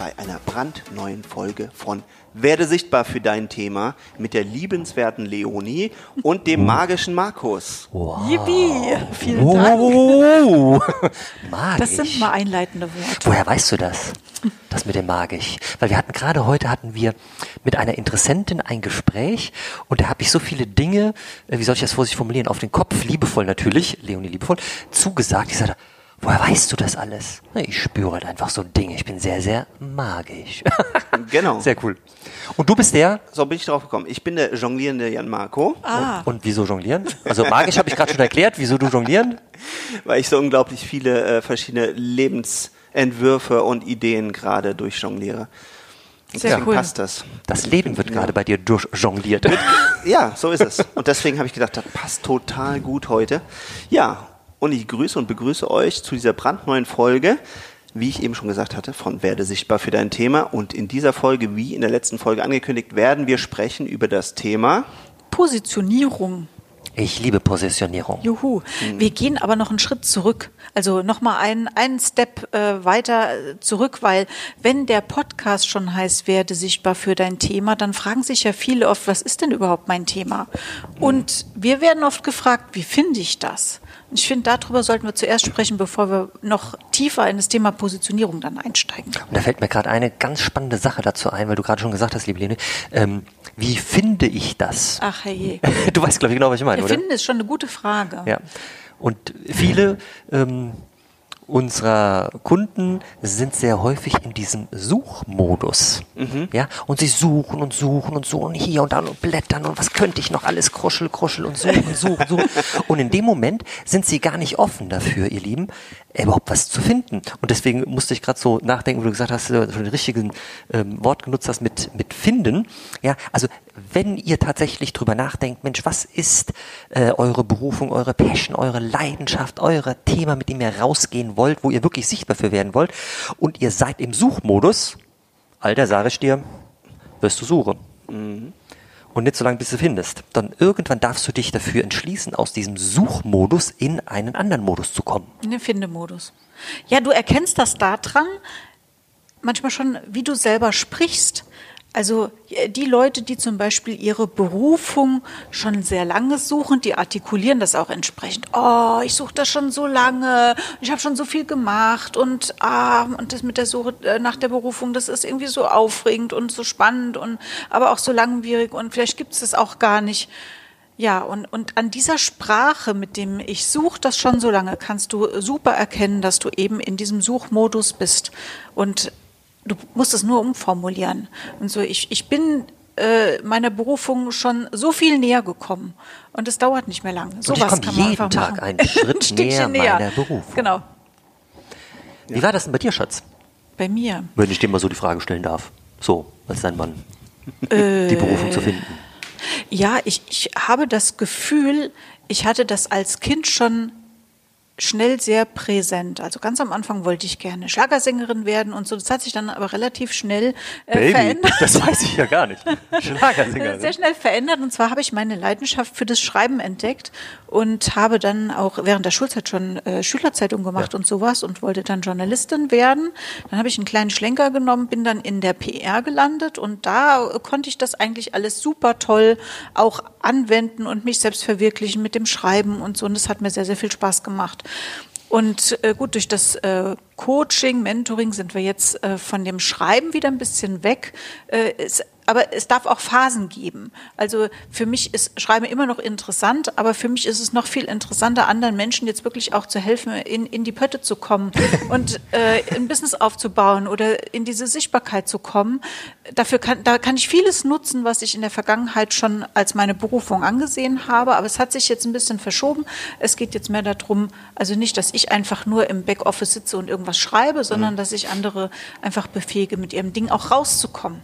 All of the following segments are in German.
bei einer brandneuen Folge von Werde sichtbar für dein Thema mit der liebenswerten Leonie und dem magischen Markus. Wow. Yippie! Vielen Dank. Oh, magisch. Das sind mal einleitende Worte. Woher weißt du das? Das mit dem magisch. Weil wir hatten gerade heute hatten wir mit einer Interessentin ein Gespräch und da habe ich so viele Dinge, äh, wie soll ich das vorsichtig formulieren, auf den Kopf, liebevoll natürlich, Leonie liebevoll, zugesagt. Ich sagte, Woher weißt du das alles? Ich spüre halt einfach so Dinge. Ich bin sehr, sehr magisch. Genau. Sehr cool. Und du bist der? So bin ich drauf gekommen. Ich bin der jonglierende Jan Marco, Ah, Und, und wieso jonglieren? Also magisch habe ich gerade schon erklärt. Wieso du jonglieren? weil ich so unglaublich viele äh, verschiedene Lebensentwürfe und Ideen gerade durchjongliere. Sehr deswegen cool. passt das. Das Leben wird gerade bei dir durchjongliert. Ja, so ist es. Und deswegen habe ich gedacht, das passt total gut heute. Ja, und ich grüße und begrüße euch zu dieser brandneuen Folge, wie ich eben schon gesagt hatte, von Werde sichtbar für dein Thema. Und in dieser Folge, wie in der letzten Folge angekündigt, werden wir sprechen über das Thema. Positionierung. Ich liebe Positionierung. Juhu. Wir gehen aber noch einen Schritt zurück. Also nochmal einen, einen Step äh, weiter äh, zurück, weil wenn der Podcast schon heißt, werde sichtbar für dein Thema, dann fragen sich ja viele oft, was ist denn überhaupt mein Thema? Und wir werden oft gefragt, wie finde ich das? Ich finde, darüber sollten wir zuerst sprechen, bevor wir noch tiefer in das Thema Positionierung dann einsteigen. Und da fällt mir gerade eine ganz spannende Sache dazu ein, weil du gerade schon gesagt hast, liebe Lene, ähm, wie finde ich das? Ach hey. Du weißt, glaube ich, genau, was ich meine, Wir oder? finden ist schon eine gute Frage. Ja. Und viele ähm, unserer Kunden sind sehr häufig in diesem Suchmodus. Ja, und sie suchen und suchen und suchen hier und da und blättern und was könnte ich noch alles kruschel, kruschel und suchen, suchen, suchen. Und in dem Moment sind sie gar nicht offen dafür, ihr Lieben, überhaupt was zu finden. Und deswegen musste ich gerade so nachdenken, wo du gesagt hast, äh, schon den richtigen ähm, Wort genutzt hast mit, mit finden. Ja, also wenn ihr tatsächlich drüber nachdenkt, Mensch, was ist äh, eure Berufung, eure Passion, eure Leidenschaft, euer Thema, mit dem ihr rausgehen wollt, wo ihr wirklich sichtbar für werden wollt und ihr seid im Suchmodus, Alter, sage ich dir, wirst du suchen. Und nicht so lange, bis du findest. Dann irgendwann darfst du dich dafür entschließen, aus diesem Suchmodus in einen anderen Modus zu kommen. In den Findemodus. Ja, du erkennst das daran, manchmal schon, wie du selber sprichst. Also äh, die Leute, die zum Beispiel ihre Berufung schon sehr lange suchen, die artikulieren das auch entsprechend. Oh, ich suche das schon so lange, ich habe schon so viel gemacht und ah, und das mit der Suche äh, nach der Berufung, das ist irgendwie so aufregend und so spannend und aber auch so langwierig und vielleicht gibt es das auch gar nicht. Ja, und, und an dieser Sprache, mit dem ich suche das schon so lange, kannst du super erkennen, dass du eben in diesem Suchmodus bist. Und du musst es nur umformulieren. Und so, ich, ich bin äh, meiner Berufung schon so viel näher gekommen. Und es dauert nicht mehr lange. So ich was komme kann man jeden einfach Tag machen. einen Schritt näher näher meiner Berufung. Genau, Wie war das denn bei dir, Schatz? bei mir. Wenn ich dir mal so die Frage stellen darf. So, als dein Mann. die Berufung zu finden. Ja, ich, ich habe das Gefühl, ich hatte das als Kind schon schnell sehr präsent. Also ganz am Anfang wollte ich gerne Schlagersängerin werden und so. Das hat sich dann aber relativ schnell äh, verändert. das weiß ich ja gar nicht. Schlagersänger. sehr schnell verändert. Und zwar habe ich meine Leidenschaft für das Schreiben entdeckt und habe dann auch während der Schulzeit schon äh, Schülerzeitung gemacht Ja. und sowas und wollte dann Journalistin werden. Dann habe ich einen kleinen Schlenker genommen, bin dann in der PR gelandet und da konnte ich das eigentlich alles super toll auch anwenden und mich selbst verwirklichen mit dem Schreiben und so. Und das hat mir sehr, sehr viel Spaß gemacht. Und äh, gut, durch das äh, Coaching, Mentoring sind wir jetzt äh, von dem Schreiben wieder ein bisschen weg. Äh, ist aber es darf auch Phasen geben. Also für mich ist Schreiben immer noch interessant, aber für mich ist es noch viel interessanter, anderen Menschen jetzt wirklich auch zu helfen, in, in die Pötte zu kommen und äh, ein Business aufzubauen oder in diese Sichtbarkeit zu kommen. Dafür kann, da kann ich vieles nutzen, was ich in der Vergangenheit schon als meine Berufung angesehen habe, aber es hat sich jetzt ein bisschen verschoben. Es geht jetzt mehr darum, also nicht, dass ich einfach nur im Backoffice sitze und irgendwas schreibe, sondern mhm. dass ich andere einfach befähige, mit ihrem Ding auch rauszukommen.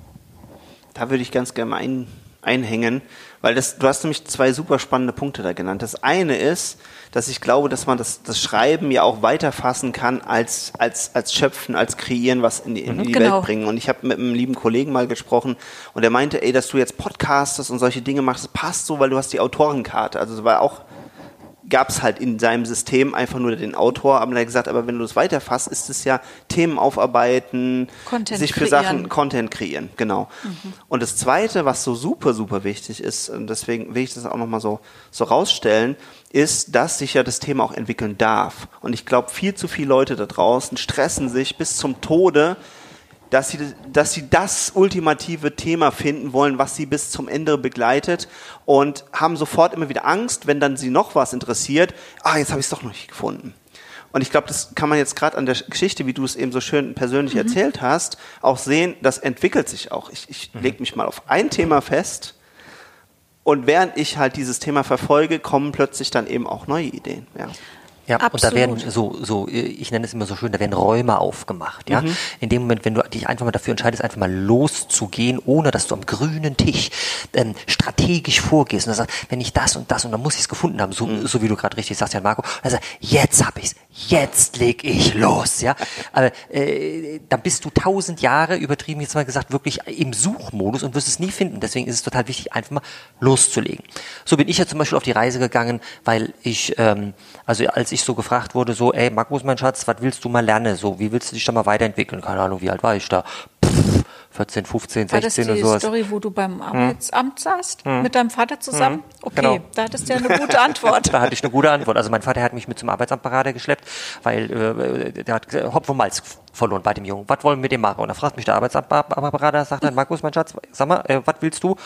Da würde ich ganz gerne mal ein, einhängen, weil das, du hast nämlich zwei super spannende Punkte da genannt. Das eine ist, dass ich glaube, dass man das, das Schreiben ja auch weiterfassen kann als, als, als Schöpfen, als Kreieren, was in die, in die genau. Welt bringen. Und ich habe mit einem lieben Kollegen mal gesprochen und der meinte, ey, dass du jetzt podcastest und solche Dinge machst, das passt so, weil du hast die Autorenkarte. Also war auch gab es halt in seinem System einfach nur den Autor, aber er hat gesagt, aber wenn du es weiterfasst, ist es ja Themen aufarbeiten, Content sich für kreieren. Sachen Content kreieren, genau. Mhm. Und das zweite, was so super, super wichtig ist, und deswegen will ich das auch nochmal so, so rausstellen, ist, dass sich ja das Thema auch entwickeln darf. Und ich glaube, viel zu viele Leute da draußen stressen sich bis zum Tode, dass sie, dass sie das ultimative Thema finden wollen, was sie bis zum Ende begleitet und haben sofort immer wieder Angst, wenn dann sie noch was interessiert, ah, jetzt habe ich es doch noch nicht gefunden. Und ich glaube, das kann man jetzt gerade an der Geschichte, wie du es eben so schön persönlich mhm. erzählt hast, auch sehen, das entwickelt sich auch. Ich, ich mhm. lege mich mal auf ein Thema fest und während ich halt dieses Thema verfolge, kommen plötzlich dann eben auch neue Ideen. Ja. Ja, Absolut. und da werden so, so, ich nenne es immer so schön, da werden Räume aufgemacht. Ja, mhm. in dem Moment, wenn du dich einfach mal dafür entscheidest, einfach mal loszugehen, ohne dass du am grünen Tisch ähm, strategisch vorgehst und sagst, wenn ich das und das und dann muss ich es gefunden haben, so, mhm. so wie du gerade richtig sagst, ja Marco, also jetzt hab ich's, jetzt leg ich los, ja. Aber äh, dann bist du tausend Jahre übertrieben jetzt mal gesagt wirklich im Suchmodus und wirst es nie finden. Deswegen ist es total wichtig, einfach mal loszulegen. So bin ich ja zum Beispiel auf die Reise gegangen, weil ich ähm, also als ich so gefragt wurde, so, ey, Markus, mein Schatz, was willst du mal lernen? So, wie willst du dich da mal weiterentwickeln? Keine Ahnung, wie alt war ich da? Pff, 14, 15, 16 war das die sowas. Story, wo du beim hm. Arbeitsamt saßt, hm. mit deinem Vater zusammen? Hm. Okay, genau. da hattest du ja eine gute Antwort. da hatte ich eine gute Antwort. Also mein Vater hat mich mit zum Arbeitsamtberater geschleppt, weil äh, der hat Hopf und Malz verloren bei dem Jungen. Was wollen wir mit dem machen? Und da fragt mich der Arbeitsamtberater, sagt dann, Markus, mein Schatz, sag mal, äh, was willst du?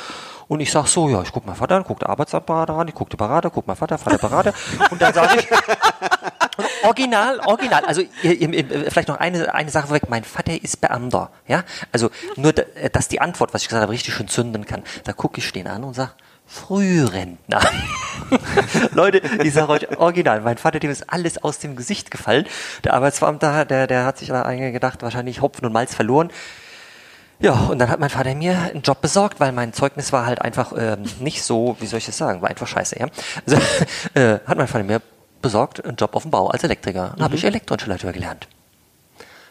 Und ich sag so, ja, ich guck meinen Vater an, guck der Arbeitsamtberater an, ich guck den Berater, guck mein Vater, Vater Berater. und dann sage ich, original, original. Also vielleicht noch eine, eine Sache vorweg. Mein Vater ist Beamter. Ja, also nur, dass die Antwort, was ich gesagt habe, richtig schön zünden kann. Da gucke ich den an und sage, Frührentner. Leute, ich sage euch original, mein Vater, dem ist alles aus dem Gesicht gefallen. Der Arbeitsbeamte, der, der hat sich da gedacht, wahrscheinlich Hopfen und Malz verloren. Ja, und dann hat mein Vater mir einen Job besorgt, weil mein Zeugnis war halt einfach ähm, nicht so, wie soll ich das sagen, war einfach scheiße, ja. Also, äh, hat mein Vater mir besorgt einen Job auf dem Bau als Elektriker. Dann mhm. habe ich Elektroinstallateur gelernt.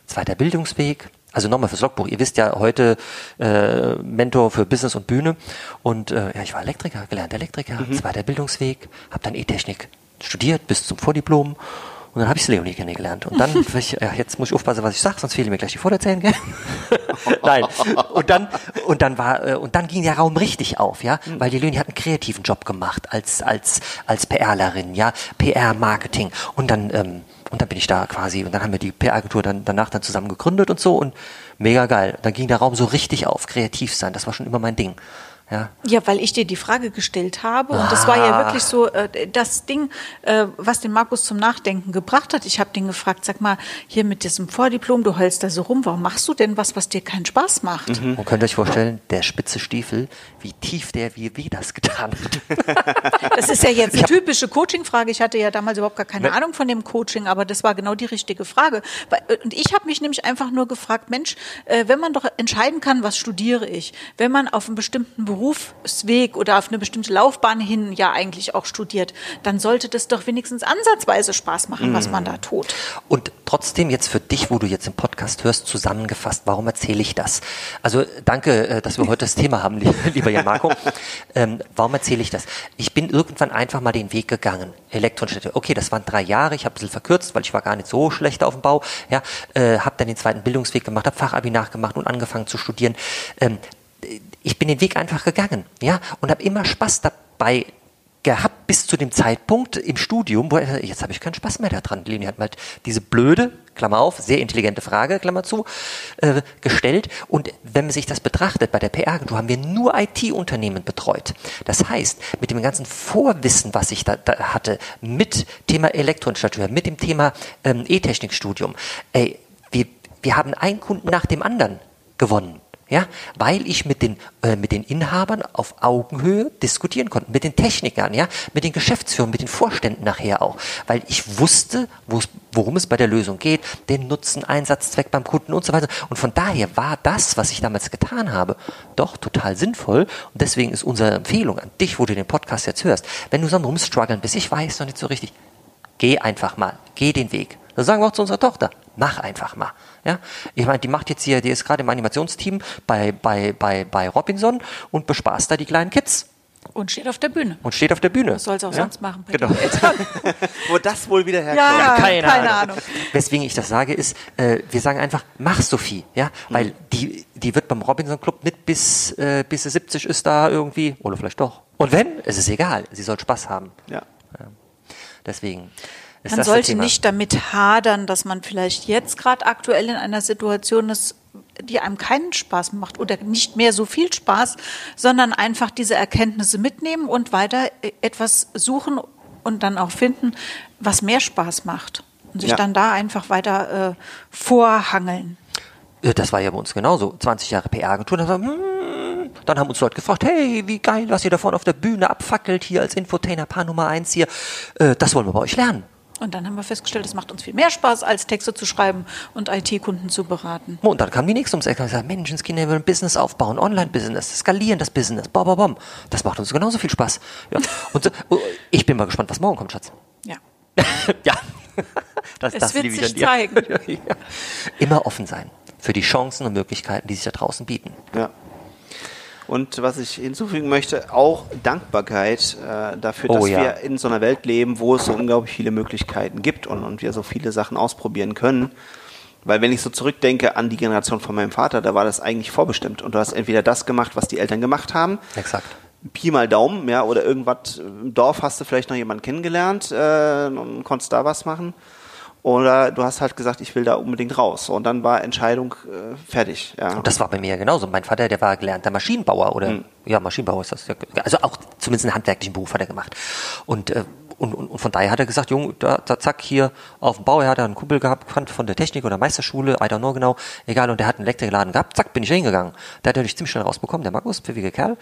Zweiter Bildungsweg, also nochmal fürs Logbuch. Ihr wisst ja heute äh, Mentor für Business und Bühne. Und äh, ja, ich war Elektriker, gelernter Elektriker, mhm. zweiter Bildungsweg, habe dann E-Technik studiert bis zum Vordiplom. Und dann habe ich Leonie kennengelernt. Und dann, ich, ja, jetzt muss ich aufpassen, was ich sage, sonst fehlen mir gleich die Vorderzählen, gell? Nein. Und dann, und dann war, äh, und dann ging der Raum richtig auf, ja, mhm. weil die Leonie hat einen kreativen Job gemacht als, als, als PRlerin, ja, PR-Marketing. Und dann, ähm, und dann bin ich da quasi, und dann haben wir die PR-Agentur dann danach dann zusammen gegründet und so und mega geil. Dann ging der Raum so richtig auf, kreativ sein, das war schon immer mein Ding. Ja. ja, weil ich dir die Frage gestellt habe und ah. das war ja ah. wirklich so äh, das Ding, äh, was den Markus zum Nachdenken gebracht hat. Ich habe den gefragt, sag mal, hier mit diesem Vordiplom, du heulst da so rum, warum machst du denn was, was dir keinen Spaß macht? Mhm. Und könnt ihr euch vorstellen, der spitze Stiefel, wie tief der wie weh das getan hat. das ist ja jetzt eine typische Coaching-Frage. Ich hatte ja damals überhaupt gar keine Ahnung von dem Coaching, aber das war genau die richtige Frage. Äh, und ich habe mich nämlich einfach nur gefragt, Mensch, äh, wenn man doch entscheiden kann, was studiere ich, wenn man auf einem bestimmten Beruf Berufsweg oder auf eine bestimmte Laufbahn hin ja eigentlich auch studiert, dann sollte das doch wenigstens ansatzweise Spaß machen, was man da mhm. tut. Und trotzdem jetzt für dich, wo du jetzt im Podcast hörst, zusammengefasst, warum erzähle ich das? Also danke, äh, dass wir heute das Thema haben, lieber Jan Marco. Ähm, warum erzähle ich das? Ich bin irgendwann einfach mal den Weg gegangen. Elektronische, okay, das waren drei Jahre, ich habe ein bisschen verkürzt, weil ich war gar nicht so schlecht auf dem Bau. Ja, äh, habe dann den zweiten Bildungsweg gemacht, habe Fachabi nachgemacht und angefangen zu studieren. Ähm, ich bin den Weg einfach gegangen, ja, und habe immer Spaß dabei gehabt bis zu dem Zeitpunkt im Studium, wo er, jetzt habe ich keinen Spaß mehr daran. Leni hat mal diese blöde, Klammer auf, sehr intelligente Frage, Klammer zu, äh, gestellt. Und wenn man sich das betrachtet, bei der PR-Agentur haben wir nur IT-Unternehmen betreut. Das heißt, mit dem ganzen Vorwissen, was ich da, da hatte, mit Thema Elektroinstallateur, mit dem Thema ähm, E-Technikstudium, wir, wir haben einen Kunden nach dem anderen gewonnen ja, weil ich mit den, äh, mit den Inhabern auf Augenhöhe diskutieren konnte, mit den Technikern, ja, mit den Geschäftsführern, mit den Vorständen nachher auch, weil ich wusste, worum es bei der Lösung geht, den Nutzen, Einsatzzweck beim Kunden und so weiter. Und von daher war das, was ich damals getan habe, doch total sinnvoll. Und deswegen ist unsere Empfehlung an dich, wo du den Podcast jetzt hörst, wenn du so Rumstruggeln bist, ich weiß noch nicht so richtig, geh einfach mal, geh den Weg. Das sagen wir auch zu unserer Tochter. Mach einfach mal. Ja? Ich meine, die macht jetzt hier, die ist gerade im Animationsteam bei, bei, bei, bei Robinson und bespaßt da die kleinen Kids. Und steht auf der Bühne. Und steht auf der Bühne. Was soll es auch ja? sonst machen? Genau. Wo das wohl wieder herkommt. Ja, keine, keine Ahnung. Ahnung. Weswegen ich das sage, ist, äh, wir sagen einfach, mach Sophie, ja, weil die, die wird beim Robinson Club nicht bis, äh, bis sie 70 ist da irgendwie, oder vielleicht doch. Und wenn, es ist egal, sie soll Spaß haben. Ja. Deswegen. Ist Man sollte nicht damit hadern, dass man vielleicht jetzt gerade aktuell in einer Situation ist, die einem keinen Spaß macht oder nicht mehr so viel Spaß, sondern einfach diese Erkenntnisse mitnehmen und weiter äh, etwas suchen und dann auch finden, was mehr Spaß macht. Und sich Ja. dann da einfach weiter äh, vorhangeln. Das war ja bei uns genauso. 20 Jahre PR-Agentur. Dann, hm, dann haben uns Leute gefragt, hey, wie geil, was ihr da vorne auf der Bühne abfackelt, hier als Infotainer, Paar Nummer eins hier. Äh, das wollen wir bei euch lernen. Und dann haben wir festgestellt, es macht uns viel mehr Spaß, als Texte zu schreiben und IT-Kunden zu beraten. Und dann kam die nächste ums Eck und gesagt, Menschenskinder, wir wollen ein Business aufbauen, Online-Business, skalieren das Business, bom, bom, bom. Das macht uns genauso viel Spaß. Ja. Und oh, ich bin mal gespannt, was morgen kommt, Schatz. Ja. ja. Das, Es das wird sich zeigen. ja. Immer offen sein für die Chancen und Möglichkeiten, die sich da draußen bieten. Ja. Und was ich hinzufügen möchte, auch Dankbarkeit äh, dafür, Oh dass ja. wir in so einer Welt leben, wo es so unglaublich viele Möglichkeiten gibt und, und wir so viele Sachen ausprobieren können. Weil wenn ich so zurückdenke an die Generation von meinem Vater, da war das eigentlich vorbestimmt. Und du hast entweder das gemacht, was die Eltern gemacht haben, Exakt. Pi mal Daumen, ja, oder irgendwas im Dorf hast du vielleicht noch jemanden kennengelernt äh, und konntest da was machen. Oder du hast halt gesagt, ich will da unbedingt raus. Und dann war Entscheidung äh, fertig. Ja. Und das war bei mir ja genauso. Mein Vater, der war gelernter Maschinenbauer oder Hm. ja, Maschinenbauer ist das. ja. Also auch zumindest einen handwerklichen Beruf hat er gemacht. Und äh, und, und, und von daher hat er gesagt, Jung, da, da zack, hier auf dem Bau, er hat einen Kumpel gehabt von von der Technik oder Meisterschule, I don't know genau, egal, und der hat einen Elektrikerladen gehabt, zack, bin ich da hingegangen. Der hat er durch ziemlich schnell rausbekommen, der Markus, pfiffiger Kerl.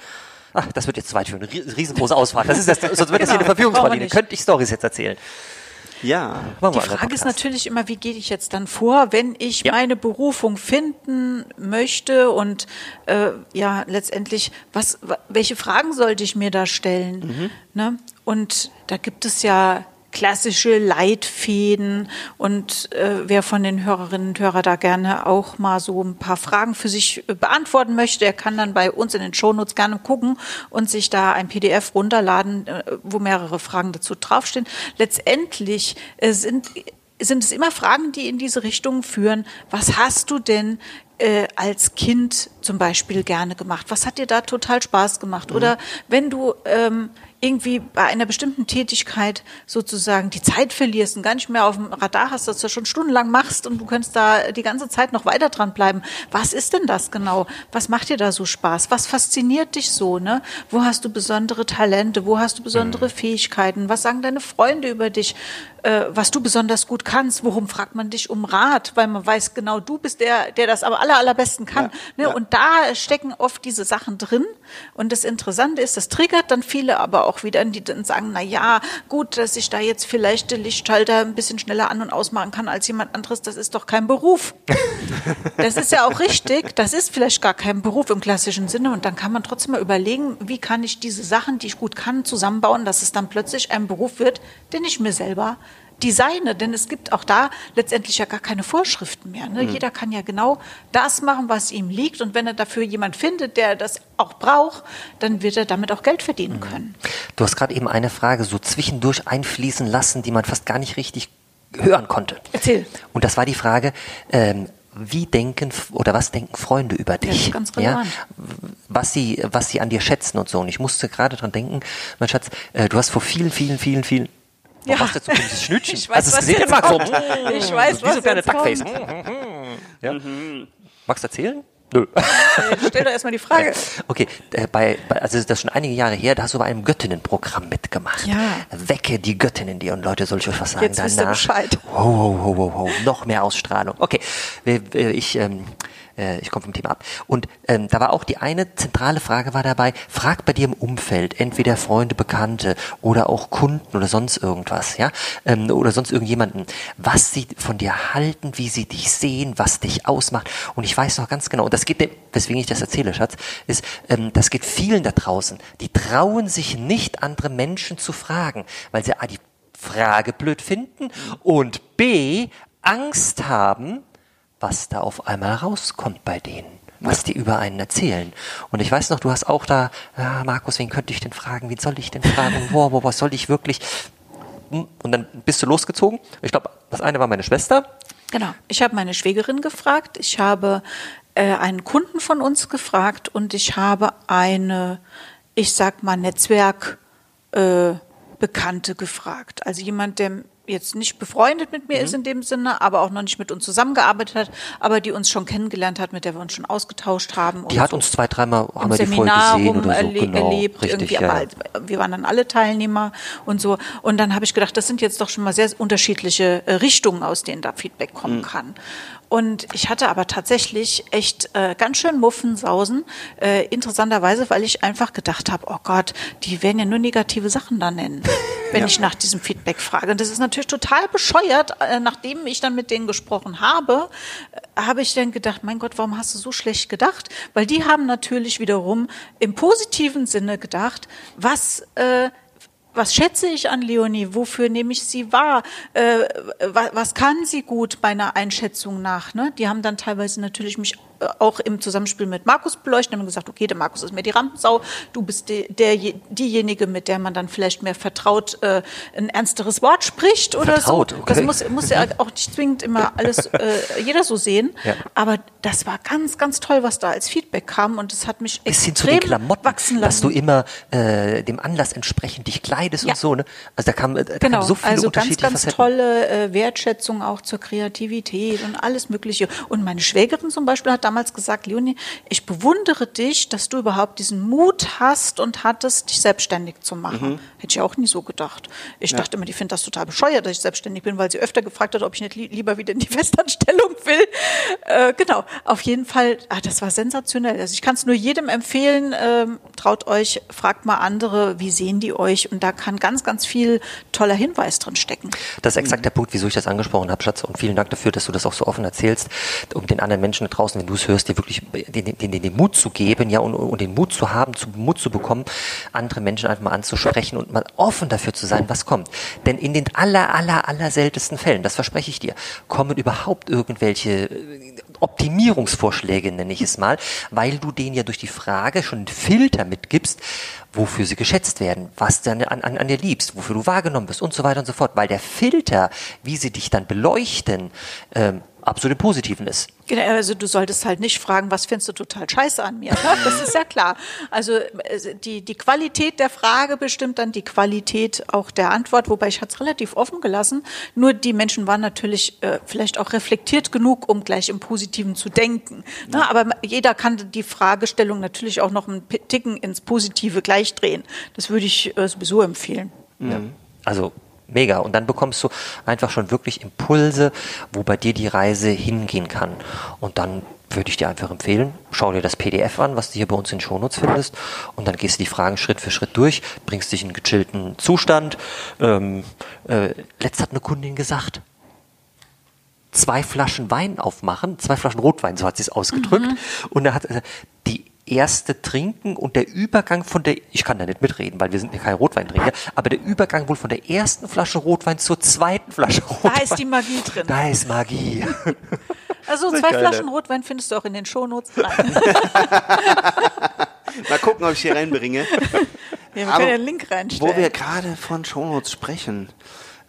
Ach, das wird jetzt zu weit für eine ries- riesengroße Ausfahrt. Das ist das, sonst wird das hier eine Genau, Verführungspraline. nicht. Könnte ich Stories jetzt erzählen. Ja. Die Frage ist natürlich immer, wie gehe ich jetzt dann vor, wenn ich Ja. meine Berufung finden möchte und äh, ja letztendlich, was, wa- welche Fragen sollte ich mir da stellen? Mhm. Ne? Und da gibt es ja klassische Leitfäden und äh, wer von den Hörerinnen und Hörern da gerne auch mal so ein paar Fragen für sich äh, beantworten möchte, der kann dann bei uns in den Shownotes gerne gucken und sich da ein PDF runterladen, äh, wo mehrere Fragen dazu draufstehen. Letztendlich äh, sind sind es immer Fragen, die in diese Richtung führen. Was hast du denn äh, als Kind zum Beispiel gerne gemacht? Was hat dir da total Spaß gemacht? Oder wenn du ähm, irgendwie bei einer bestimmten Tätigkeit sozusagen die Zeit verlierst und gar nicht mehr auf dem Radar hast, dass du schon stundenlang machst und du könntest da die ganze Zeit noch weiter dran bleiben. Was ist denn das genau? Was macht dir da so Spaß? Was fasziniert dich so? Ne? Wo hast du besondere Talente? Wo hast du besondere Fähigkeiten? Was sagen deine Freunde über dich? Äh, was du besonders gut kannst? Worum fragt man dich um Rat? Weil man weiß genau, du bist der, der das aber aller, allerbesten kann. Ja, ne? ja. Und da stecken oft diese Sachen drin. Und das Interessante ist, das triggert dann viele aber auch wieder, die dann sagen, na ja, gut, dass ich da jetzt vielleicht den Lichtschalter ein bisschen schneller an- und ausmachen kann als jemand anderes, das ist doch kein Beruf. Das ist ja auch richtig. Das ist vielleicht gar kein Beruf im klassischen Sinne. Und dann kann man trotzdem mal überlegen, wie kann ich diese Sachen, die ich gut kann, zusammenbauen, dass es dann plötzlich ein Beruf wird, den ich mir selber designe. Denn es gibt auch da letztendlich ja gar keine Vorschriften mehr. Ne? Jeder kann ja genau das machen, was ihm liegt. Und wenn er dafür jemand findet, der das auch braucht, dann wird er damit auch Geld verdienen können. Du hast gerade eben eine Frage so zwischendurch einfließen lassen, die man fast gar nicht richtig hören konnte. Erzähl. Und das war die Frage, ähm, wie denken oder was denken Freunde über dich? ist ganz relevant. Was sie, was sie an dir schätzen und so. Und ich musste gerade dran denken, mein Schatz, äh, du hast vor vielen, vielen, vielen, vielen Warum Ja. machst du jetzt so ein komisches Schnütchen? Ich weiß, es was gesehen, jetzt Max? Kommt. Ich weiß, wie was so kleine jetzt kommt. Duckface. ja? Magst du erzählen? Nö. Stell doch erstmal die Frage. Okay, äh, bei, bei, also das ist schon einige Jahre her, da hast du bei einem Göttinnenprogramm mitgemacht. Ja. Wecke die Göttin in dir. Und Leute, soll ich euch was sagen? Jetzt wisst ihr Bescheid. Ho, ho, ho, ho, ho. Noch mehr Ausstrahlung. Okay, ich, ähm, äh, ich komme vom Thema ab. Und ähm, da war auch die eine zentrale Frage war dabei, frag bei dir im Umfeld, entweder Freunde, Bekannte oder auch Kunden oder sonst irgendwas, ja, ähm, oder sonst irgendjemanden, was sie von dir halten, wie sie dich sehen, was dich ausmacht. Und ich weiß noch ganz genau, und das geht weswegen ich das erzähle, Schatz, ist, ähm, das geht vielen da draußen, die trauen sich nicht, andere Menschen zu fragen, weil sie A, die Frage blöd finden und B, Angst haben, was da auf einmal rauskommt bei denen, was die über einen erzählen. Und ich weiß noch, du hast auch da, ah, Markus, wen könnte ich denn fragen, wen soll ich denn fragen, wow, wow, was soll ich wirklich? Hm, Und dann bist du losgezogen. Ich glaube, das eine war meine Schwester. Genau. Ich habe meine Schwägerin gefragt, ich habe äh, einen Kunden von uns gefragt und ich habe eine, ich sag mal, Netzwerk äh, Bekannte gefragt. Also jemand, der jetzt nicht befreundet mit Mhm. mir ist in dem Sinne, aber auch noch nicht mit uns zusammengearbeitet hat, aber die uns schon kennengelernt hat, mit der wir uns schon ausgetauscht haben. Die und hat so uns zwei, dreimal, haben wir die Seminar gesehen rum oder so. erle genau, erlebt. richtig, irgendwie, ja, aber wir waren dann alle Teilnehmer und so. Und dann habe ich gedacht, das sind jetzt doch schon mal sehr unterschiedliche äh, Richtungen, aus denen da Feedback kommen kann. Und ich hatte aber tatsächlich echt äh, ganz schön Muffensausen, äh, interessanterweise, weil ich einfach gedacht habe, oh Gott, die werden ja nur negative Sachen da nennen, wenn ich nach diesem Feedback frage. Und das ist natürlich total bescheuert. Äh, nachdem ich dann mit denen gesprochen habe, äh, habe ich dann gedacht, mein Gott, warum hast du so schlecht gedacht? Weil die haben natürlich wiederum im positiven Sinne gedacht, was äh, was schätze ich an Leonie? Wofür nehme ich sie wahr? Äh, was, was kann sie gut meiner Einschätzung nach? Ne? Die haben dann teilweise natürlich mich auch im Zusammenspiel mit Markus beleuchtet und haben gesagt, okay, der Markus ist mir die Rampensau, du bist die, der, diejenige, mit der man dann vielleicht mehr vertraut äh, ein ernsteres Wort spricht oder Vertraut, so. okay. Das muss, muss ja auch nicht zwingend immer alles äh, jeder so sehen. Ja. Aber das war ganz, ganz toll, was da als Feedback kam und das hat mich hin zu extrem den Klamotten, wachsen lassen. dass du immer äh, dem Anlass entsprechend dich kleidest Ja. und so. Ne? Also da kam, da Genau, kam so viele also ganz, unterschiedliche ganz Facetten. tolle äh, Wertschätzung auch zur Kreativität und alles Mögliche. Und meine Schwägerin zum Beispiel hat damals gesagt, Leonie, ich bewundere dich, dass du überhaupt diesen Mut hast und hattest, dich selbstständig zu machen. Hätte ich auch nie so gedacht. Ich dachte immer, die findet das total bescheuert, dass ich selbstständig bin, weil sie öfter gefragt hat, ob ich nicht li lieber wieder in die Festanstellung will. Äh, genau, auf jeden Fall, ah, das war sensationell. Also ich kann es nur jedem empfehlen, ähm, traut euch, fragt mal andere, wie sehen die euch? Und da kann ganz, ganz viel toller Hinweis drin stecken. Das ist exakt der Punkt, wieso ich das angesprochen habe, Schatz. Und vielen Dank dafür, dass du das auch so offen erzählst, um den anderen Menschen da draußen, wenn du es hörst, dir wirklich den, den, den, den Mut zu geben, ja, und, und den Mut zu haben, zu, Mut zu bekommen, andere Menschen einfach mal anzusprechen und mal offen dafür zu sein, was kommt. Denn in den aller, aller, aller seltensten Fällen, das verspreche ich dir, kommen überhaupt irgendwelche äh, Optimierungsvorschläge, nenne ich es mal, weil du denen ja durch die Frage schon einen Filter mitgibst, wofür sie geschätzt werden, was du an, an, an dir liebst, wofür du wahrgenommen bist und so weiter und so fort. Weil der Filter, wie sie dich dann beleuchten, ähm, absolut im Positiven ist. Genau, Also du solltest halt nicht fragen, was findest du total scheiße an mir? Ne? Das ist ja klar. Also äh, die, die Qualität der Frage bestimmt dann die Qualität auch der Antwort, wobei ich hatte es relativ offen gelassen. Nur die Menschen waren natürlich äh, vielleicht auch reflektiert genug, um gleich im Positiven zu denken. Ne? Aber jeder kann die Fragestellung natürlich auch noch einen Ticken ins Positive gleich drehen. Das würde ich äh, sowieso empfehlen. Ja. Also mega. Und dann bekommst du einfach schon wirklich Impulse, wo bei dir die Reise hingehen kann. Und dann würde ich dir einfach empfehlen, schau dir das PDF an, was du hier bei uns in den Shownotes findest. Und dann gehst du die Fragen Schritt für Schritt durch, bringst dich in einen gechillten Zustand. Ähm, äh, letzt hat eine Kundin gesagt, zwei Flaschen Wein aufmachen, zwei Flaschen Rotwein, so hat sie es ausgedrückt. Und da hat erste trinken und der Übergang von der, ich kann da nicht mitreden, weil wir sind ja kein Rotweintrinker, aber der Übergang wohl von der ersten Flasche Rotwein zur zweiten Flasche Rotwein. Da ist die Magie drin. Da ist Magie. Also zwei Flaschen Rotwein findest du auch in den Shownotes. Mal gucken, ob ich hier reinbringe. Ja, wir Aber können einen Link reinstellen. Wo wir gerade von Shownotes sprechen.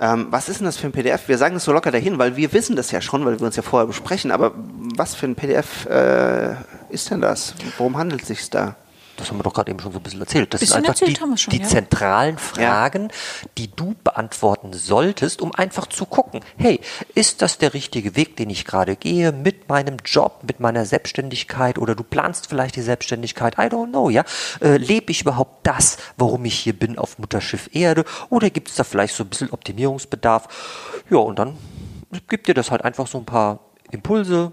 Ähm, was ist denn das für ein PDF? Wir sagen das so locker dahin, weil wir wissen das ja schon, weil wir uns ja vorher besprechen. Aber was für ein PDF äh, ist denn das? Worum handelt es sich da? Das haben wir doch gerade eben schon so ein bisschen erzählt. Das Bisschen sind einfach die, schon, die ja. zentralen Fragen, die du beantworten solltest, um einfach zu gucken, hey, ist das der richtige Weg, den ich gerade gehe mit meinem Job, mit meiner Selbstständigkeit oder du planst vielleicht die Selbstständigkeit, I don't know, ja? Äh, lebe ich überhaupt das, warum ich hier bin auf Mutterschiff Erde oder gibt es da vielleicht so ein bisschen Optimierungsbedarf? Ja, und dann gibt dir das halt einfach so ein paar Impulse,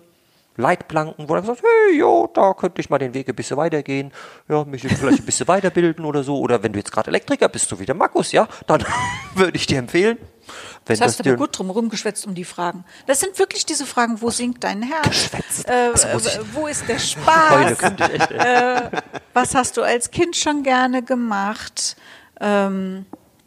Leitplanken, wo du sagst, hey, jo, da könnte ich mal den Weg ein bisschen weitergehen, ja, mich vielleicht ein bisschen weiterbilden oder so. Oder wenn du jetzt gerade Elektriker bist, so wie der Markus, ja, dann würde ich dir empfehlen, wenn Das hast du aber gut drum rumgeschwätzt um die Fragen. Das sind wirklich diese Fragen, wo sinkt dein Herz? Geschwätzt. Äh, äh, wo ist der Spaß? könnte ich echt, äh, Was hast du als Kind schon gerne gemacht? Ähm,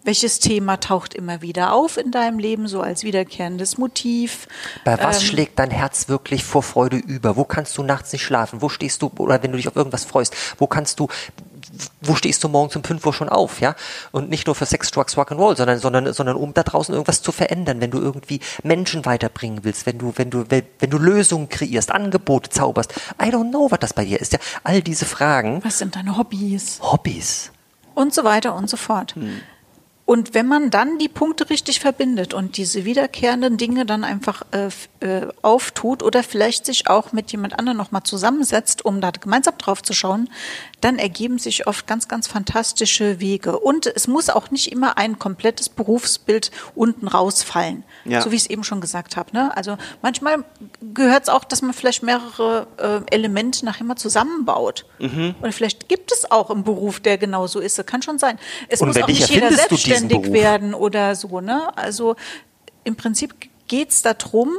welches Thema taucht immer wieder auf in deinem Leben, so als wiederkehrendes Motiv? Bei was Ähm, schlägt dein Herz wirklich vor Freude über? Wo kannst du nachts nicht schlafen? Wo stehst du, oder wenn du dich auf irgendwas freust, wo kannst du, wo stehst du morgens um 5 Uhr schon auf, ja? Und nicht nur für Sex, Drugs, Rock'n'Roll, sondern, sondern, sondern um da draußen irgendwas zu verändern, wenn du irgendwie Menschen weiterbringen willst, wenn du, wenn du, wenn, du Lösungen kreierst, Angebote zauberst. I don't know, was das bei dir ist, ja? All diese Fragen, Was sind deine Hobbys? Hobbys. und so weiter und so fort. Und wenn man dann die Punkte richtig verbindet und diese wiederkehrenden Dinge dann einfach äh, äh, auftut oder vielleicht sich auch mit jemand anderem nochmal zusammensetzt, um da gemeinsam drauf zu schauen, dann ergeben sich oft ganz, ganz fantastische Wege. Und es muss auch nicht immer ein komplettes Berufsbild unten rausfallen. Ja. So wie ich es eben schon gesagt habe. Ne? Also manchmal gehört es auch, dass man vielleicht mehrere äh, Elemente nachher mal zusammenbaut. Mhm. Oder vielleicht gibt es auch einen Beruf, der genau so ist. Das kann schon sein. Es Und muss auch nicht, jeder diesen selbstständig werden oder so. Ne? Also im Prinzip geht es darum,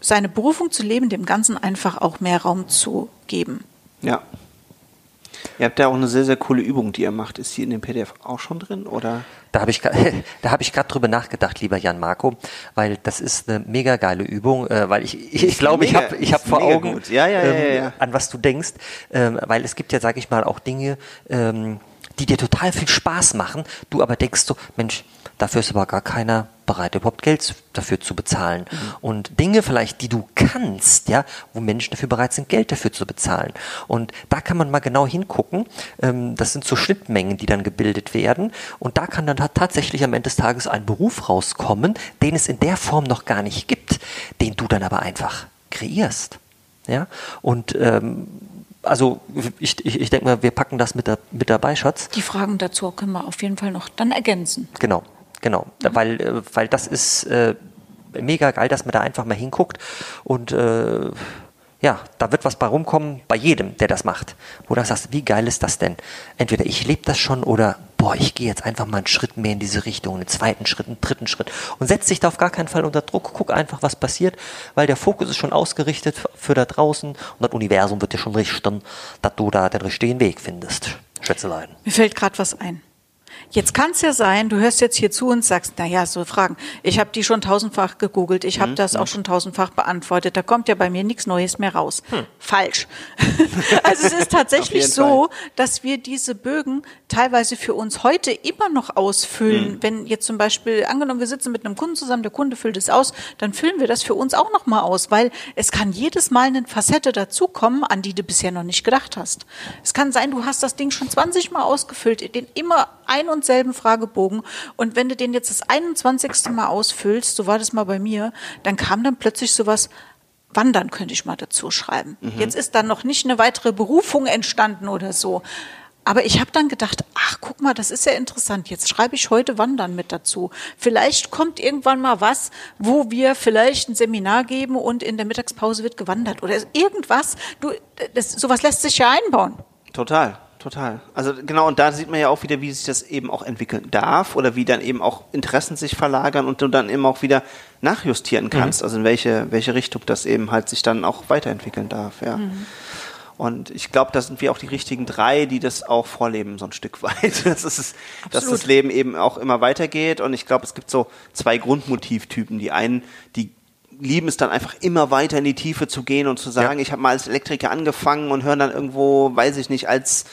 seine Berufung zu leben, dem Ganzen einfach auch mehr Raum zu geben. Ja. Ihr habt ja auch eine sehr, sehr coole Übung, die ihr macht. Ist die in dem PDF auch schon drin? Oder? Da habe ich, da hab ich gerade drüber nachgedacht, lieber Jan Marco, weil das ist eine mega geile Übung, äh, weil ich, ich, ich glaube, ich habe ich hab vor Augen. Ja, ja, ja, ja, ja. an was du denkst, ähm, weil es gibt ja, sage ich mal, auch Dinge, ähm, die dir total viel Spaß machen, du aber denkst so, Mensch, dafür ist aber gar keiner bereit, überhaupt Geld dafür zu bezahlen. Mhm. Und Dinge vielleicht, die du kannst, ja, wo Menschen dafür bereit sind, Geld dafür zu bezahlen. Und da kann man mal genau hingucken. Ähm, das sind so Schnittmengen, die dann gebildet werden. Und da kann dann ta- tatsächlich am Ende des Tages ein Beruf rauskommen, den es in der Form noch gar nicht gibt, den du dann aber einfach kreierst. Ja, und ähm, also ich, ich, ich denke mal, wir packen das mit, da, mit dabei, Schatz. Die Fragen dazu können wir auf jeden Fall noch dann ergänzen. Genau, genau. Weil, äh, weil das ist äh, mega geil, dass man da einfach mal hinguckt und äh, ja, da wird was bei rumkommen, bei jedem, der das macht. Wo du sagst, wie geil ist das denn? Entweder ich lebe das schon oder boah, ich gehe jetzt einfach mal einen Schritt mehr in diese Richtung, einen zweiten Schritt, einen dritten Schritt. Und setz dich da auf gar keinen Fall unter Druck, guck einfach, was passiert, weil der Fokus ist schon ausgerichtet für da draußen und das Universum wird dir schon richten, dass du da den richtigen Weg findest. Schätzelein. Mir fällt gerade was ein. Jetzt kann es ja sein, du hörst jetzt hier zu und sagst, na ja, so Fragen. Ich habe die schon tausendfach gegoogelt, ich habe das auch schon tausendfach beantwortet. Da kommt ja bei mir nichts Neues mehr raus. Falsch. also es ist Hm. Tatsächlich so, dass wir diese Bögen teilweise für uns heute immer noch ausfüllen. Hm. Wenn jetzt zum Beispiel angenommen, wir sitzen mit einem Kunden zusammen, der Kunde füllt es aus, dann füllen wir das für uns auch noch mal aus, weil es kann jedes Mal eine Facette dazukommen, an die du bisher noch nicht gedacht hast. Es kann sein, du hast das Ding schon 20 Mal ausgefüllt, den immer ein und selben Fragebogen und wenn du den jetzt das 21. Mal ausfüllst, so war das mal bei mir, dann kam dann plötzlich sowas, Wandern könnte ich mal dazu schreiben. Jetzt ist dann noch nicht eine weitere Berufung entstanden oder so. Aber ich habe dann gedacht, ach, guck mal, das ist ja interessant. Jetzt schreibe ich heute Wandern mit dazu. Vielleicht kommt irgendwann mal was, wo wir vielleicht ein Seminar geben und in der Mittagspause wird gewandert oder irgendwas. Du, das, sowas lässt sich ja einbauen. Total, total. Also genau, und da sieht man ja auch wieder, wie sich das eben auch entwickeln darf oder wie dann eben auch Interessen sich verlagern und du dann eben auch wieder nachjustieren kannst, also in welche, welche Richtung das eben halt sich dann auch weiterentwickeln darf, ja. Und ich glaube, da sind wir auch die richtigen drei, die das auch vorleben, so ein Stück weit. Das ist, dass das Leben eben auch immer weitergeht. Und ich glaube, es gibt so zwei Grundmotivtypen. Die einen, die lieben es dann einfach immer weiter in die Tiefe zu gehen und zu sagen, Ja. ich habe mal als Elektriker angefangen und hören dann irgendwo, weiß ich nicht, als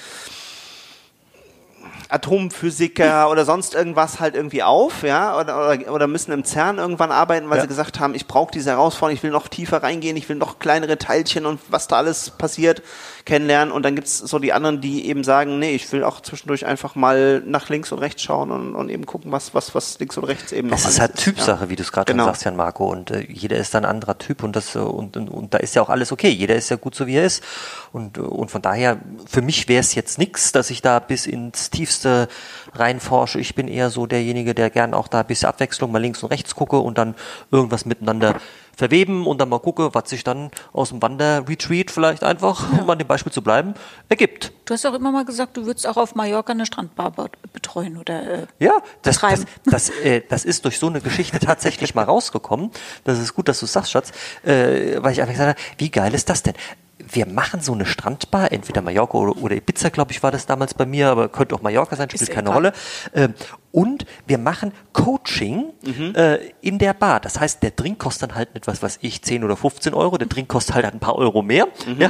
Atomphysiker oder sonst irgendwas halt irgendwie auf, ja, oder, oder, oder müssen im CERN irgendwann arbeiten, weil Ja. sie gesagt haben, ich brauche diese Herausforderung, ich will noch tiefer reingehen, ich will noch kleinere Teilchen und was da alles passiert kennenlernen. Und dann gibt's so die anderen, die eben sagen, nee, ich will auch zwischendurch einfach mal nach links und rechts schauen und, und eben gucken, was, was, was links und rechts eben noch Es alles ist halt Typsache, ja. wie du es gerade Genau. sagst, Jan Marco. Und äh, jeder ist ein anderer Typ und das äh, und, und, und da ist ja auch alles okay. Jeder ist ja gut so wie er ist. Und, äh, und von daher, für mich wäre es jetzt nichts, dass ich da bis ins Tiefste reinforsche. Ich bin eher so derjenige, der gern auch da ein bisschen Abwechslung mal links und rechts gucke und dann irgendwas miteinander verweben und dann mal gucke, was sich dann aus dem Wanderretreat vielleicht einfach, um an dem Beispiel zu bleiben, ergibt. Du hast auch immer mal gesagt, du würdest auch auf Mallorca eine Strandbar be- betreuen oder äh, Ja, das, das, das, äh, das ist durch so eine Geschichte tatsächlich mal rausgekommen. Das ist gut, dass du es sagst, Schatz, äh, weil ich einfach gesagt habe, wie geil ist das denn? Wir machen so eine Strandbar, entweder Mallorca oder, oder Ibiza, glaube ich, war das damals bei mir, aber könnte auch Mallorca sein, spielt Ist keine egal. Rolle. Ähm, und wir machen Coaching äh, in der Bar. Das heißt, der Drink kostet dann halt nicht, was ich, 10 oder 15 Euro. Der Drink kostet halt ein paar Euro mehr. Ja?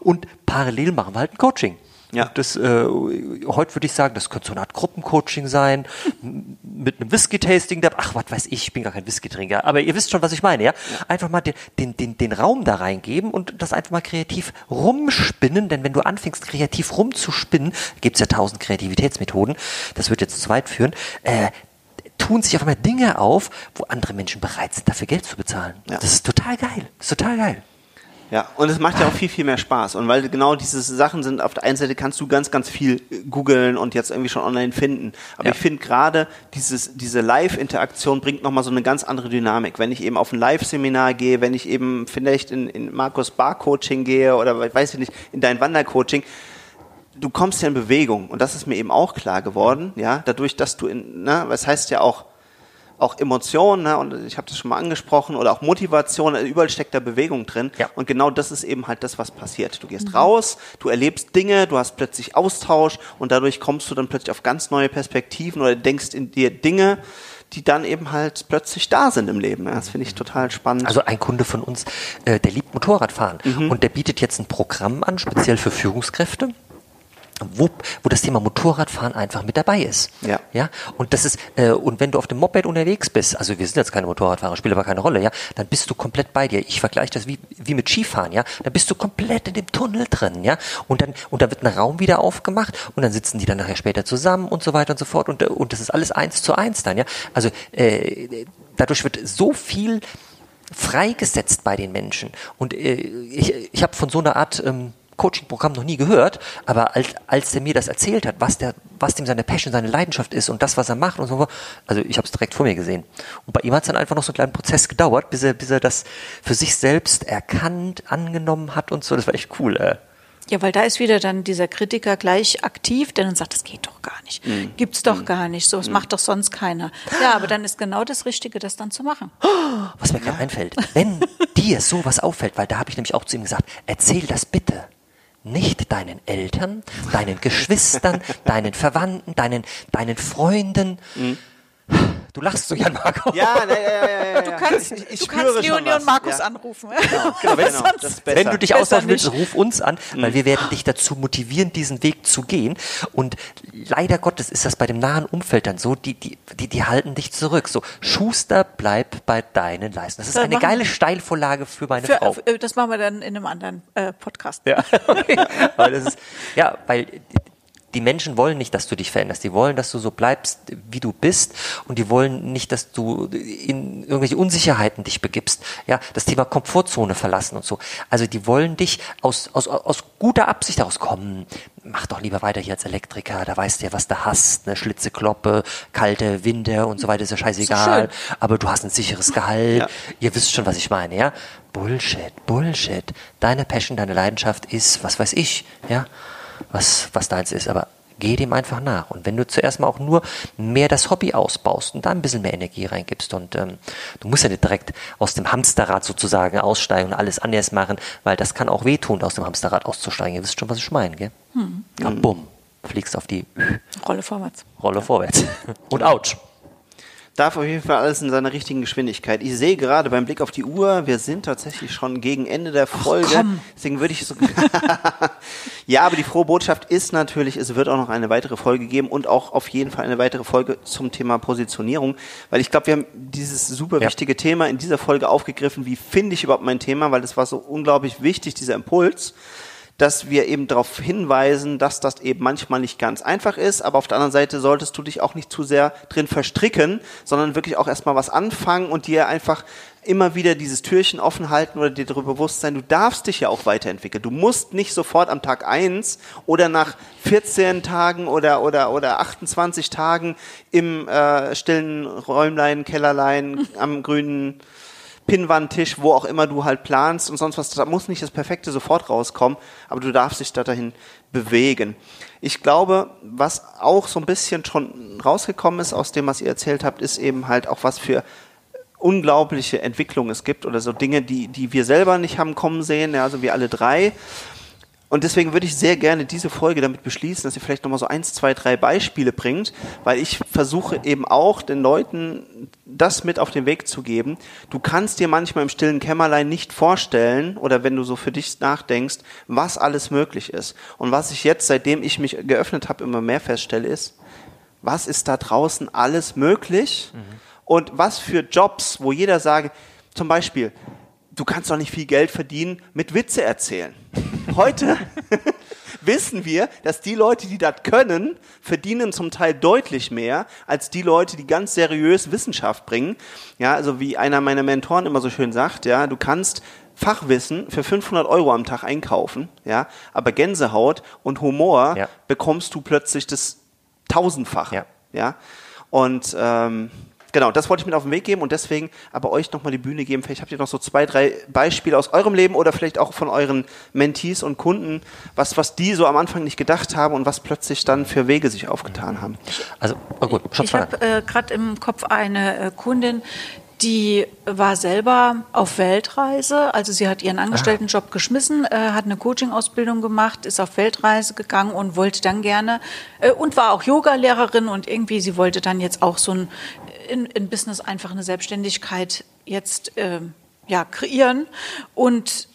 Und parallel machen wir halt ein Coaching. Ja. Das, äh, heute würde ich sagen, das könnte so eine Art Gruppencoaching sein, mit einem Whisky-Tasting. Ach, was weiß ich, ich bin gar kein Whisky-Trinker. Aber ihr wisst schon, was ich meine, ja? Einfach mal den, den, den, den Raum da reingeben und das einfach mal kreativ rumspinnen. Denn wenn du anfängst, kreativ rumzuspinnen, gibt's ja tausend Kreativitätsmethoden, das wird jetzt zu weit führen, äh, tun sich auf einmal Dinge auf, wo andere Menschen bereit sind, dafür Geld zu bezahlen. Ja. Das ist total geil. Das ist total geil. Ja, und es macht ja auch viel, viel mehr Spaß. Und weil genau diese Sachen sind, auf der einen Seite kannst du ganz, ganz viel äh, googeln und jetzt irgendwie schon online finden. Aber Ja. ich finde gerade dieses, diese Live-Interaktion bringt nochmal so eine ganz andere Dynamik. Wenn ich eben auf ein Live-Seminar gehe, wenn ich eben vielleicht in, in Markus Bar-Coaching gehe oder weiß ich nicht, in dein Wandercoaching, du kommst ja in Bewegung. Und das ist mir eben auch klar geworden, ja, dadurch, dass du in, ne, was heißt ja auch, auch Emotionen, ne, und ich habe das schon mal angesprochen, oder auch Motivation, also überall steckt da Bewegung drin. Ja. Und genau das ist eben halt das, was passiert. Du gehst raus, du erlebst Dinge, du hast plötzlich Austausch und dadurch kommst du dann plötzlich auf ganz neue Perspektiven oder denkst in dir Dinge, die dann eben halt plötzlich da sind im Leben. Ja, das finde ich total spannend. Also ein Kunde von uns, äh, der liebt Motorradfahren Mhm. und der bietet jetzt ein Programm an, speziell für Führungskräfte. Wo, wo das Thema Motorradfahren einfach mit dabei ist. Ja. Ja. Und das ist, äh, und wenn du auf dem Moped unterwegs bist, also wir sind jetzt keine Motorradfahrer, spielt aber keine Rolle, ja, dann bist du komplett bei dir. Ich vergleiche das wie, wie mit Skifahren, ja. Da bist du komplett in dem Tunnel drin, ja. Und dann, und da wird ein Raum wieder aufgemacht und dann sitzen die dann nachher später zusammen und so weiter und so fort. Und, und das ist alles eins zu eins dann, ja. Also äh, dadurch wird so viel freigesetzt bei den Menschen. Und äh, ich, ich habe von so einer Art ähm, Coaching-Programm noch nie gehört, aber als, als der mir das erzählt hat, was, der, was dem seine Passion, seine Leidenschaft ist und das, was er macht und so, also ich habe es direkt vor mir gesehen. Und bei ihm hat es dann einfach noch so einen kleinen Prozess gedauert, bis er, bis er das für sich selbst erkannt, angenommen hat und so. Das war echt cool. Äh. Ja, weil da ist wieder dann dieser Kritiker gleich aktiv, der dann sagt, das geht doch gar nicht. Mhm. Gibt's doch gar nicht. So, das macht doch sonst keiner. Ja, aber dann ist genau das Richtige, das dann zu machen. Was mir gerade einfällt, wenn dir sowas auffällt, weil da habe ich nämlich auch zu ihm gesagt, erzähl das bitte nicht deinen Eltern, deinen Geschwistern, deinen Verwandten, deinen, deinen Freunden. Du lachst so, Jan Marco. ja, ja, ja, ja, ja. Du kannst, ich, ich du spüre kannst Leonie und Markus ja. anrufen. Genau, genau, sonst- das ist besser. Wenn du dich austauschen willst, ruf uns an, weil wir werden dich dazu motivieren, diesen Weg zu gehen. Und leider Gottes ist das bei dem nahen Umfeld dann so, die, die, die, die halten dich zurück. So, Schuster, bleib bei deinen Leisten. Das ist eine geile Steilvorlage für meine Frau. Für, äh, das machen wir dann in einem anderen äh, Podcast. Ja, okay. weil das ist, ja, weil die Menschen wollen nicht, dass du dich veränderst. Die wollen, dass du so bleibst, wie du bist. Und die wollen nicht, dass du in irgendwelche Unsicherheiten dich begibst. Ja, das Thema Komfortzone verlassen und so. Also die wollen dich aus, aus, aus guter Absicht heraus kommen. Mach doch lieber weiter hier als Elektriker. Da weißt du ja, was du hast. Eine Schlitzekloppe, kalte Winde und so weiter. Ist ja scheißegal. Aber du hast ein sicheres Gehalt. Ja. Ihr wisst schon, was ich meine, ja? Bullshit, Bullshit. Deine Passion, deine Leidenschaft ist, was weiß ich, ja? Was, was deins ist, aber geh dem einfach nach. Und wenn du zuerst mal auch nur mehr das Hobby ausbaust und da ein bisschen mehr Energie reingibst und ähm, du musst ja nicht direkt aus dem Hamsterrad sozusagen aussteigen und alles anders machen, weil das kann auch wehtun, aus dem Hamsterrad auszusteigen. Ihr wisst schon, was ich meine, gell? Ja, bumm, fliegst auf die Rolle vorwärts. Rolle vorwärts. Und ouch. Darf auf jeden Fall alles in seiner richtigen Geschwindigkeit. Ich sehe gerade beim Blick auf die Uhr, wir sind tatsächlich schon gegen Ende der Folge. komm. Deswegen würde ich so. ja, aber die frohe Botschaft ist natürlich, es wird auch noch eine weitere Folge geben und auch auf jeden Fall eine weitere Folge zum Thema Positionierung, weil ich glaube, wir haben dieses super Ja. wichtige Thema in dieser Folge aufgegriffen. Wie finde ich überhaupt mein Thema? Weil das war so unglaublich wichtig, dieser Impuls dass wir eben darauf hinweisen, dass das eben manchmal nicht ganz einfach ist, aber auf der anderen Seite solltest du dich auch nicht zu sehr drin verstricken, sondern wirklich auch erstmal was anfangen und dir einfach immer wieder dieses Türchen offen halten oder dir darüber bewusst sein, du darfst dich ja auch weiterentwickeln. Du musst nicht sofort am Tag eins oder nach 14 Tagen oder, oder, oder 28 Tagen im äh, stillen Räumlein, Kellerlein, am grünen Pinnwandtisch, wo auch immer du halt planst und sonst was, da muss nicht das Perfekte sofort rauskommen, aber du darfst dich da dahin bewegen. Ich glaube, was auch so ein bisschen schon rausgekommen ist aus dem, was ihr erzählt habt, ist eben halt auch was für unglaubliche Entwicklung es gibt oder so Dinge, die, die wir selber nicht haben kommen sehen, ja, also wir alle drei. Und deswegen würde ich sehr gerne diese Folge damit beschließen, dass ihr vielleicht nochmal so eins, zwei, drei Beispiele bringt, weil ich versuche eben auch den Leuten das mit auf den Weg zu geben. Du kannst dir manchmal im stillen Kämmerlein nicht vorstellen oder wenn du so für dich nachdenkst, was alles möglich ist. Und was ich jetzt, seitdem ich mich geöffnet habe, immer mehr feststelle, ist, was ist da draußen alles möglich und was für Jobs, wo jeder sage, zum Beispiel, du kannst doch nicht viel Geld verdienen mit Witze erzählen. Heute wissen wir, dass die Leute, die das können, verdienen zum Teil deutlich mehr als die Leute, die ganz seriös Wissenschaft bringen. Ja, also wie einer meiner Mentoren immer so schön sagt, ja, du kannst Fachwissen für 500 Euro am Tag einkaufen, ja, aber Gänsehaut und Humor Ja. bekommst du plötzlich das tausendfache. Ja. Ja. Und ähm, genau, das wollte ich mit auf den Weg geben und deswegen aber euch nochmal die Bühne geben. Vielleicht habt ihr noch so zwei, drei Beispiele aus eurem Leben oder vielleicht auch von euren Mentees und Kunden, was, was die so am Anfang nicht gedacht haben und was plötzlich dann für Wege sich aufgetan haben. Also, oh gut, Ich Schatzfrage. habe äh, gerade im Kopf eine äh, Kundin, die war selber auf Weltreise. Also sie hat ihren Angestelltenjob geschmissen, äh, hat eine Coaching-Ausbildung gemacht, ist auf Weltreise gegangen und wollte dann gerne äh, und war auch Yoga-Lehrerin und irgendwie sie wollte dann jetzt auch so ein in, in Business einfach eine Selbstständigkeit jetzt äh, ja kreieren und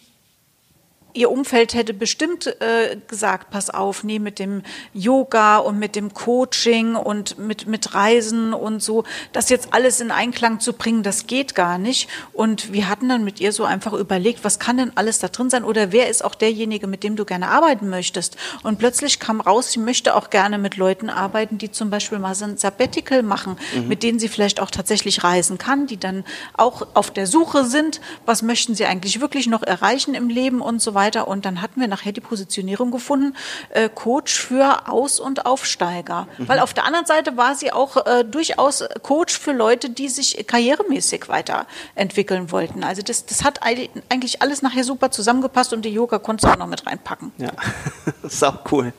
Ihr Umfeld hätte bestimmt äh, gesagt, pass auf, nee, mit dem Yoga und mit dem Coaching und mit, mit Reisen und so, das jetzt alles in Einklang zu bringen, das geht gar nicht. Und wir hatten dann mit ihr so einfach überlegt, was kann denn alles da drin sein oder wer ist auch derjenige, mit dem du gerne arbeiten möchtest. Und plötzlich kam raus, sie möchte auch gerne mit Leuten arbeiten, die zum Beispiel mal so ein Sabbatical machen, mit denen sie vielleicht auch tatsächlich reisen kann, die dann auch auf der Suche sind, was möchten sie eigentlich wirklich noch erreichen im Leben und so weiter. Und dann hatten wir nachher die Positionierung gefunden, äh, Coach für Aus- und Aufsteiger. Weil auf der anderen Seite war sie auch äh, durchaus Coach für Leute, die sich karrieremäßig weiterentwickeln wollten. Also das, das hat eig- eigentlich alles nachher super zusammengepasst und die Yoga konntest du auch noch mit reinpacken. Ja, das ist auch cool.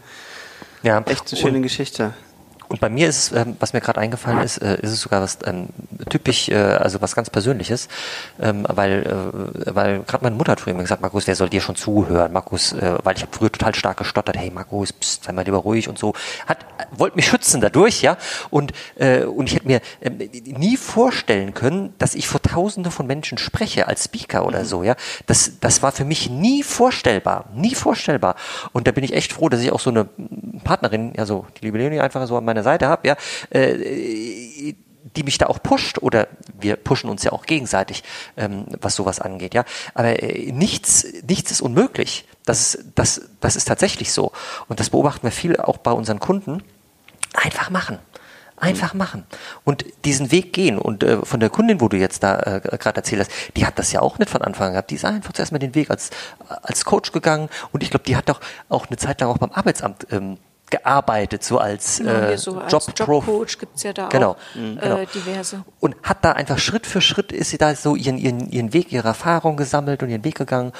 Ja, Echt eine schöne und, Geschichte. Und bei mir ist es, ähm, was mir gerade eingefallen ist, äh, ist es sogar was ähm, typisch, äh, also was ganz Persönliches, ähm, weil, äh, weil gerade meine Mutter hat früher immer gesagt, Markus, wer soll dir schon zuhören? Markus, äh, weil ich habe früher total stark gestottert, hey Markus, pst, sei mal lieber ruhig und so. Hat, wollte mich schützen dadurch, ja. Und, äh, und ich hätte mir ähm, nie vorstellen können, dass ich vor Tausende von Menschen spreche als Speaker oder so, ja. Das, das war für mich nie vorstellbar, nie vorstellbar. Und da bin ich echt froh, dass ich auch so eine Partnerin, ja so die liebe Leonie einfach so an meiner Seite habe, ja, äh, die mich da auch pusht oder wir pushen uns ja auch gegenseitig, ähm, was sowas angeht, ja. Aber äh, nichts, nichts ist unmöglich. Das, ist- das, das ist tatsächlich so. Und das beobachten wir viel auch bei unseren Kunden. Einfach machen. Einfach machen und diesen Weg gehen. Und äh, von der Kundin, wo du jetzt da äh, gerade erzählt hast, die hat das ja auch nicht von Anfang an gehabt. Die ist einfach zuerst mal den Weg als, als Coach gegangen. Und ich glaube, die hat doch auch eine Zeit lang auch beim Arbeitsamt ähm, gearbeitet, so als, Genau, äh, so als Job Jobcoach gibt es ja da Genau, auch mhm, genau. Äh, diverse. und hat da einfach Schritt für Schritt ist sie da so ihren, ihren, ihren Weg, ihre Erfahrung gesammelt und ihren Weg gegangen,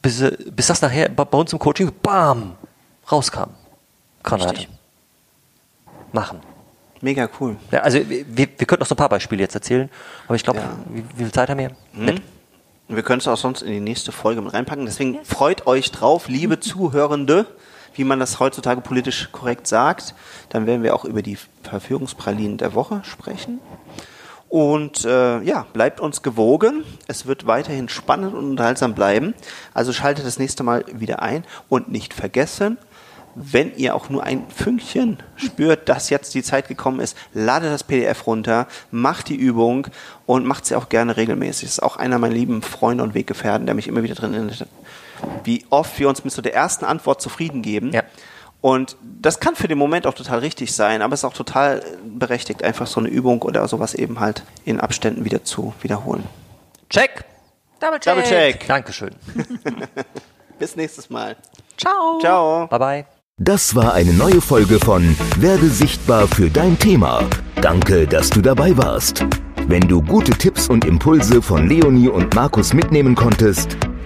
bis, bis das nachher bei, uns im Coaching, bam, rauskam. Konrad. Richtig. Machen. Mega cool. Ja, also wir, wir könnten noch so ein paar Beispiele jetzt erzählen, aber ich glaube, Ja. wie, wie viel Zeit haben wir? Und wir können es auch sonst in die nächste Folge mit reinpacken. Deswegen freut euch drauf, liebe Zuhörende, wie man das heutzutage politisch korrekt sagt. Dann werden wir auch über die Verführungspralinen der Woche sprechen. Und äh, ja, bleibt uns gewogen. Es wird weiterhin spannend und unterhaltsam bleiben. Also schaltet das nächste Mal wieder ein und nicht vergessen, wenn ihr auch nur ein Fünkchen spürt, dass jetzt die Zeit gekommen ist, ladet das PDF runter, macht die Übung und macht sie auch gerne regelmäßig. Das ist auch einer meiner lieben Freunde und Weggefährten, der mich immer wieder drin erinnert, wie oft wir uns mit so der ersten Antwort zufrieden geben. Ja. Und das kann für den Moment auch total richtig sein, aber es ist auch total berechtigt, einfach so eine Übung oder sowas eben halt in Abständen wieder zu wiederholen. Check. Double check. Double check. Dankeschön. Bis nächstes Mal. Ciao. Ciao. Bye bye. Das war eine neue Folge von Werde sichtbar für dein Thema. Danke, dass du dabei warst. Wenn du gute Tipps und Impulse von Leonie und Markus mitnehmen konntest,